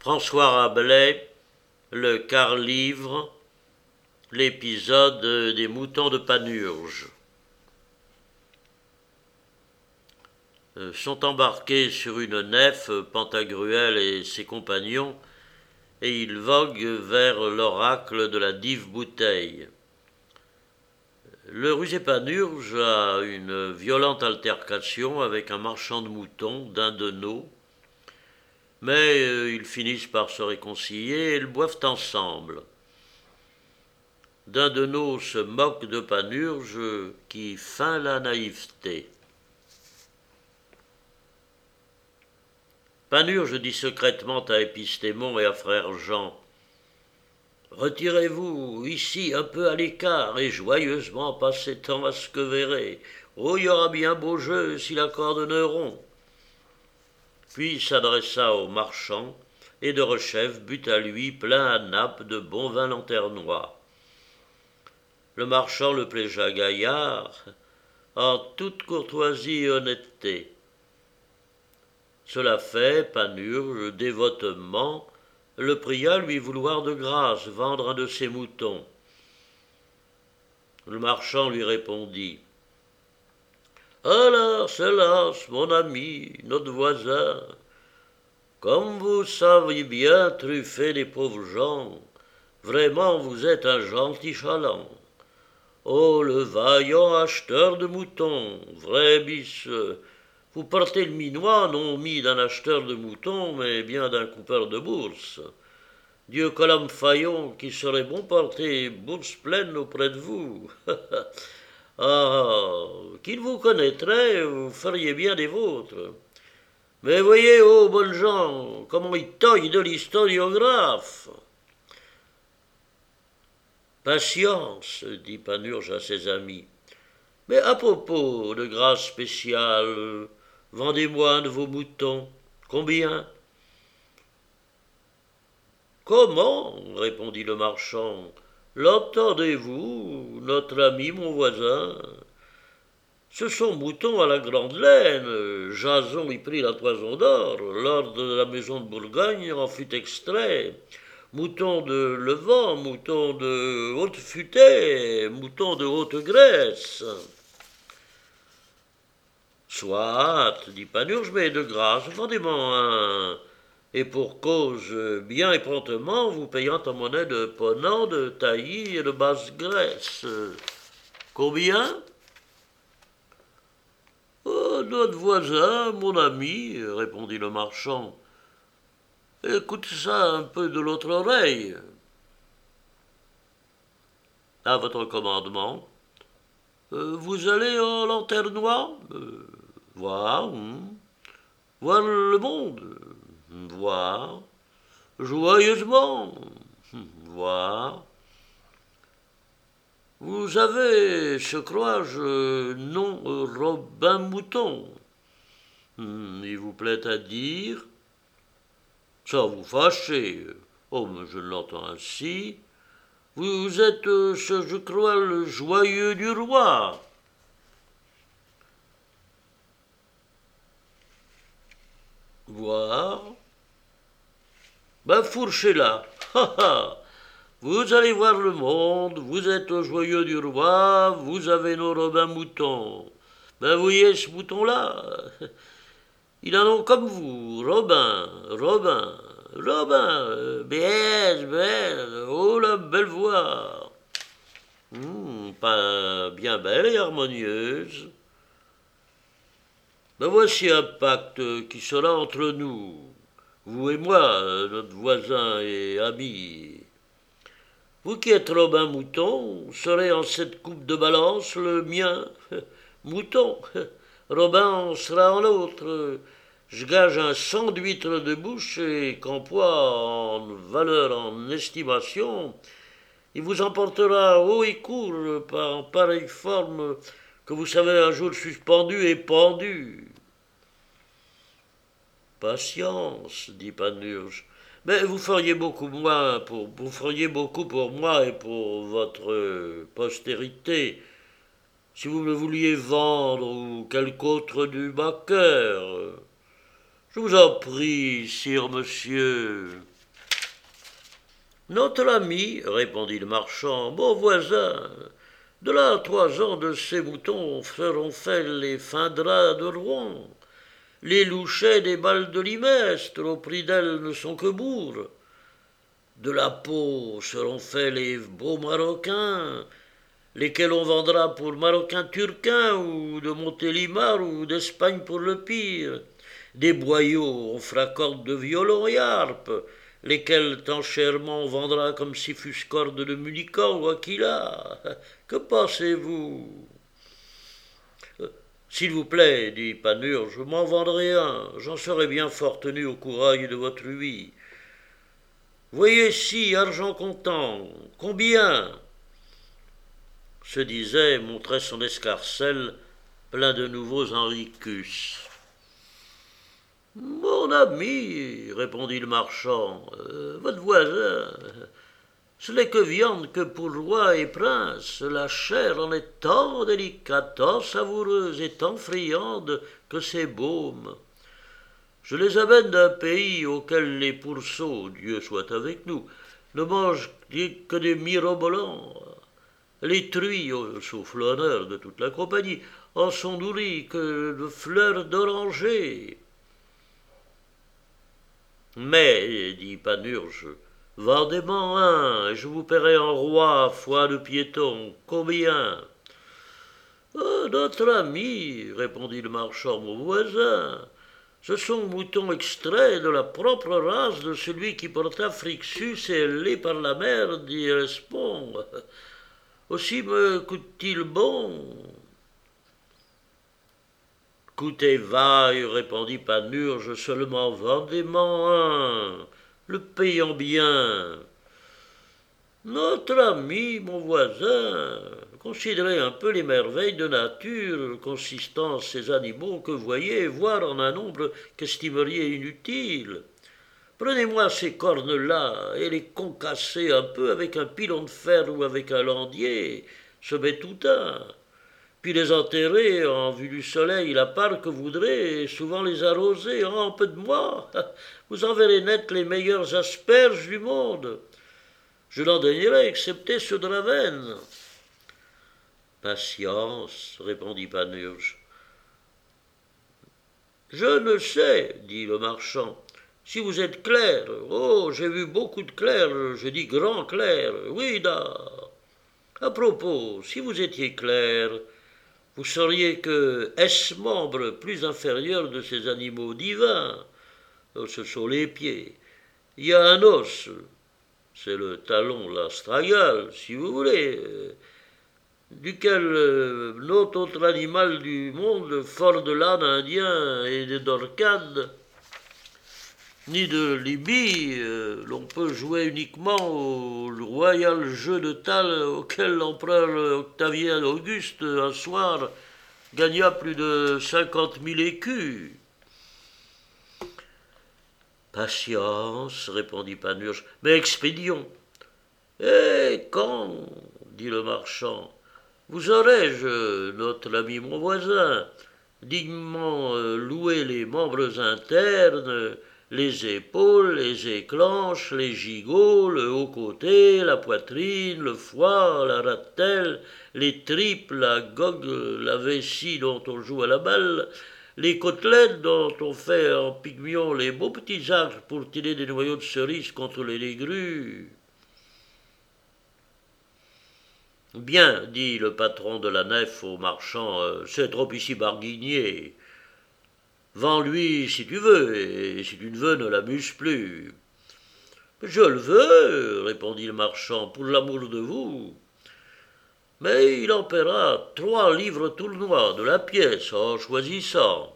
François Rabelais, le quart-livre, l'épisode des moutons de Panurge. Euh, sont embarqués sur une nef Pantagruel et ses compagnons, et ils voguent vers l'oracle de la dive bouteille. Le rusé Panurge a une violente altercation avec un marchand de moutons d'Indenau, mais euh, ils finissent par se réconcilier et ils boivent ensemble. D'Indenau se moque de Panurge qui feint la naïveté. Panurge dit secrètement à Épistémon et à frère Jean Retirez-vous ici un peu à l'écart et joyeusement passez temps à ce que verrez. Oh, il y aura bien beau jeu si la coordonneront. Puis s'adressa au marchand, et de rechef but à lui plein à nappe de bon vin lanternois. Le marchand le pléja gaillard, en toute courtoisie et honnêteté. Cela fait, Panurge, dévotement, le pria lui vouloir de grâce vendre un de ses moutons. Le marchand lui répondit Alors, hélas, mon ami, notre voisin, comme vous saviez bien truffer les pauvres gens, vraiment vous êtes un gentil chaland. Oh, le vaillant acheteur de moutons, vrai bis, vous portez le minois non mis d'un acheteur de moutons, mais bien d'un coupeur de bourse. Dieu colombe faillon qui serait bon porter bourse pleine auprès de vous. ah, qu'il vous connaîtrait, vous feriez bien des vôtres. Mais voyez, ô oh, bonnes gens, comment il taille de l'historiographe. Patience, dit Panurge à ses amis. Mais à propos de grâce spéciale, Vendez-moi un de vos moutons. Combien? Comment? répondit le marchand. L'entendez-vous, notre ami, mon voisin? Ce sont moutons à la grande laine. Jason y prit la toison d'or. L'ordre de la maison de Bourgogne en fut extrait. Moutons de Levant, moutons de haute futée, moutons de haute Grèce. Soit, dit Panurge, mais de grâce, vendez-moi un. Et pour cause bien et promptement, vous payant en monnaie de Ponant, de Tailly et de Basse-Grèce. Combien? Oh, Notre voisin, mon ami, répondit le marchand. Écoute ça un peu de l'autre oreille. À votre commandement. Euh, vous allez en lanternois euh, voir, hmm. voir le monde, voir, joyeusement, voir. Vous avez, je crois-je, nom Robin Mouton. Hmm. Il vous plaît à dire, sans vous fâcher, oh, mais je l'entends ainsi, vous êtes, je crois, le joyeux du roi. Voir. Ben, fourchez-la. Vous allez voir le monde, vous êtes au joyeux du roi, vous avez nos robins moutons. Ben, voyez ce mouton-là? Il a un nom comme vous, Robin, Robin, Robin, bien, bien, oh la belle voix. Hmm, pas bien belle et harmonieuse. Ben voici un pacte qui sera entre nous, vous et moi, notre voisin et ami. Vous qui êtes Robin Mouton, serez en cette coupe de balance le mien, Mouton. Robin sera en l'autre. Je gage un cent d'huîtres de bouche et qu'en poids, en valeur, en estimation, il vous emportera haut et court par en pareille forme que vous savez un jour suspendu et pendu. Patience, dit Panurge. Mais vous feriez beaucoup moins pour vous feriez beaucoup pour moi et pour votre postérité si vous me vouliez vendre ou quelque autre du backer. Je vous en prie, sire monsieur. Notre ami, répondit le marchand, bon voisin, de là à trois ans de ces moutons seront faits les fins draps de Rouen. Les louchets des balles de Limestre au prix d'elles ne sont que bourres. De la peau seront faits les beaux marocains, lesquels on vendra pour marocains turquins ou de Montélimar ou d'Espagne pour le pire. Des boyaux on fera de violon et harpe, lesquels tant chèrement on vendra comme si fussent cordes de Munican ou Aquila. Que pensez-vous? S'il vous plaît, dit Panurge, je m'en vendrai un, j'en serai bien fort tenu au courail de votre huit. Voyez ci, argent comptant, combien? se disait, montrait son escarcelle plein de nouveaux Henricus. Mon ami, répondit le marchand, euh, votre voisin, ce n'est que viande que pour roi et prince, la chair en est tant délicate, tant savoureuse et tant friande que c'est baume. Je les amène d'un pays auquel les pourceaux, Dieu soit avec nous, ne mangent que des mirobolants. Les truies, sauf l'honneur de toute la compagnie, en sont nourries que de fleurs d'oranger. Mais, dit Panurge, vendez-m'en un, et je vous paierai en roi, foi de piéton. Combien? Oh, Notre ami, répondit le marchand, mon voisin, ce sont moutons extraits de la propre race de celui qui porta Frixus et élé par la mer d'Irespont. Aussi me coûte-t-il bon? Coûtez vaille, répondit Panurge, seulement vendez-m'en un, le payant bien. Notre ami, mon voisin, considérez un peu les merveilles de nature consistant en ces animaux que voyez, voire en un nombre qu'estimeriez inutile. Prenez-moi ces cornes-là et les concassez un peu avec un pilon de fer ou avec un landier, ce tout un puis les enterrer en vue du soleil la part que voudrez, et souvent les arroser. Oh, un peu de moi, vous en verrez naître les meilleurs asperges du monde. Je n'en daignerai excepté ceux de Ravenne. Patience, répondit Panurge. Je ne sais, dit le marchand, si vous êtes clair. Oh, j'ai vu beaucoup de clercs, je dis grand clerc. Oui, da. À propos, si vous étiez clair, vous sauriez que est-ce membre plus inférieur de ces animaux divins oh, Ce sont les pieds. Il y a un os, c'est le talon l'astragal, si vous voulez, duquel euh, autre animal du monde, fort de l'âne indien et des dorcades, ni de Libye, euh, l'on peut jouer uniquement au royal jeu de tal auquel l'empereur Octavien Auguste, un soir, gagna plus de cinquante mille écus. Patience, répondit Panurge, mais expédions. Eh, quand dit le marchand, vous aurais-je, notre ami mon voisin, dignement euh, loué les membres internes, les épaules, les éclanches, les gigots, le haut côté, la poitrine, le foie, la ratelle, les tripes, la gogue, la vessie dont on joue à la balle, les côtelettes dont on fait en pygmion les beaux petits arbres pour tirer des noyaux de cerises contre les légrues. Bien, dit le patron de la nef au marchand, euh, c'est trop ici barguigné. Vends-lui si tu veux, et si tu ne veux, ne l'amuse plus. Je le veux, répondit le marchand, pour l'amour de vous. Mais il en paiera trois livres tournois de la pièce en choisissant.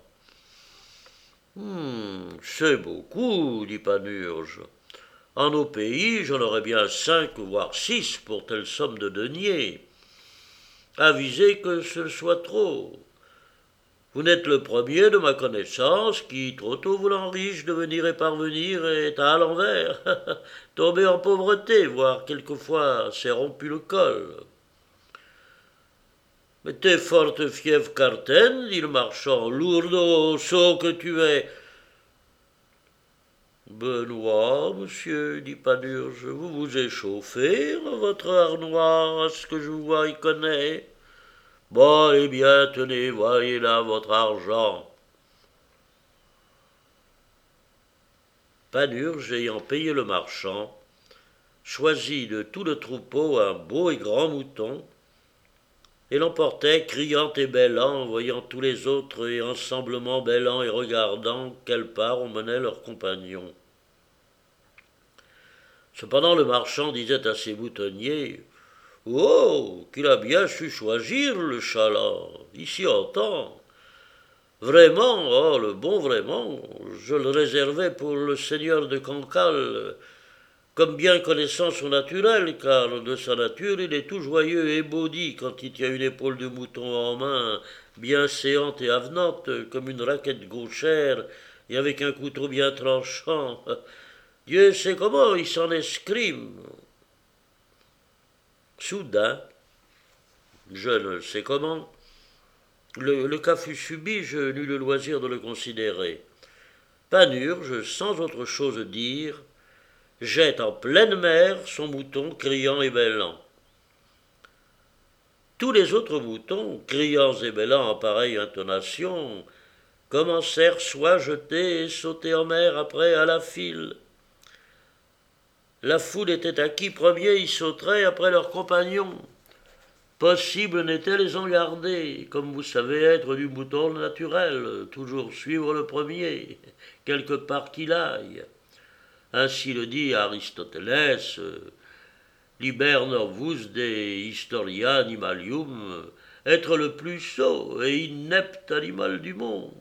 Hum, c'est beaucoup, dit Panurge. En nos pays, j'en aurais bien cinq, voire six pour telle somme de deniers. Avisez que ce soit trop. Vous n'êtes le premier de ma connaissance qui, trop tôt voulant riche, devenir et parvenir, est à l'envers, tombé en pauvreté, voire quelquefois s'est rompu le col. Mais t'es forte fièvre cartaine, dit le marchand, lourdeau, sot que tu es. Benoît, monsieur, dit Panurge, vous vous échauffez votre armoire, à ce que je vois y connaît. Bon, eh bien, tenez, voyez là votre argent. Panurge, ayant payé le marchand, choisit de tout le troupeau un beau et grand mouton, et l'emportait, criant et bêlant, voyant tous les autres et ensemblement bêlant et regardant quelle part on menait leurs compagnons. Cependant le marchand disait à ses boutonniers Oh, qu'il a bien su choisir le chaland, ici temps. Vraiment, oh, le bon vraiment, je le réservais pour le seigneur de Cancale, comme bien connaissant son naturel, car de sa nature il est tout joyeux et baudi quand il tient une épaule de mouton en main, bien séante et avenante, comme une raquette gauchère, et avec un couteau bien tranchant. Dieu sait comment il s'en escrime. Soudain, je ne sais comment, le, cas fut subi, je n'eus le loisir de le considérer. Panurge, sans autre chose dire, jette en pleine mer son mouton criant et bêlant. Tous les autres moutons, criant et bêlant en pareille intonation, commencèrent soit jeter et sauter en mer après à la file. La foule était à qui premier y sauterait après leurs compagnons. Possible n'était les en garder, comme vous savez être du mouton naturel, toujours suivre le premier, quelque part qu'il aille. Ainsi le dit Aristoteles, liber novus de historia animalium, être le plus sot et inepte animal du monde.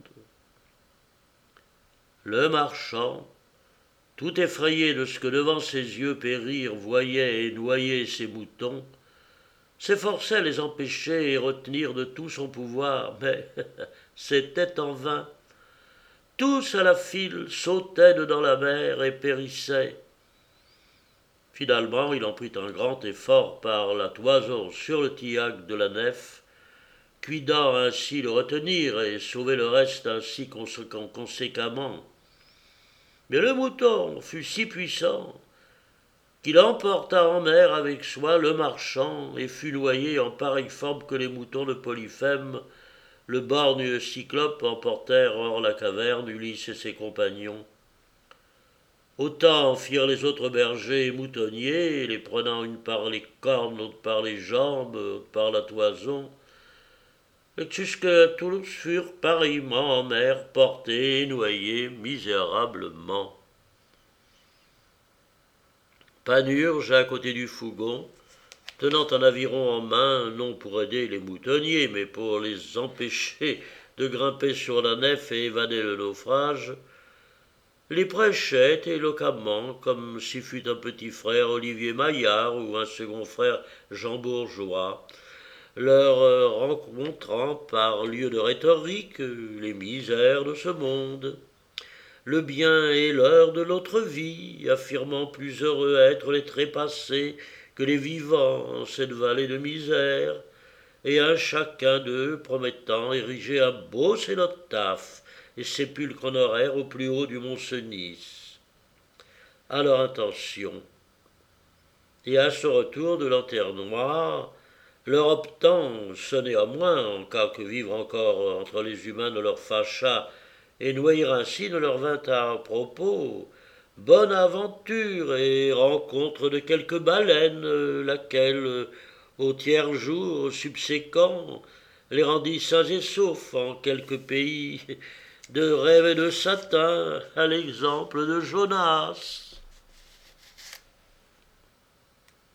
Le marchand, tout effrayé de ce que devant ses yeux périr voyait et noyait ses moutons, s'efforçait les empêcher et retenir de tout son pouvoir, mais c'était en vain. Tous à la file sautaient dedans la mer et périssaient. Finalement, il en prit un grand effort par la toison sur le tillac de la nef, cuidant ainsi le retenir et sauver le reste ainsi conséquemment. Mais le mouton fut si puissant qu'il emporta en mer avec soi le marchand et fut noyé en pareille forme que les moutons de Polyphème le borgne cyclope emportèrent hors la caverne Ulysse et ses compagnons. Autant firent les autres bergers et moutonniers, les prenant une par les cornes, l'autre par les jambes, par la toison, jusque tous furent pareillement en mer portés et noyés misérablement. Panurge, à côté du fougon, tenant un aviron en main, non pour aider les moutonniers, mais pour les empêcher de grimper sur la nef et évader le naufrage, les prêchait éloquemment, comme si fût un petit frère Olivier Maillard ou un second frère Jean Bourgeois, leur rencontrant par lieu de rhétorique les misères de ce monde, le bien et l'heure de l'autre vie, affirmant plus heureux être les trépassés que les vivants en cette vallée de misère, et un chacun d'eux promettant ériger un beau cénotaphe et sépulcre honoraire au plus haut du mont Cenis. À leur intention, et à ce retour de noire, leur optant ce néanmoins, en cas que vivre encore entre les humains ne leur fâchât, et noyer ainsi ne leur vint à propos, bonne aventure et rencontre de quelques baleines, laquelle, au tiers jour subséquent, les rendit sains et saufs en quelques pays, de rêve et de satin, à l'exemple de Jonas.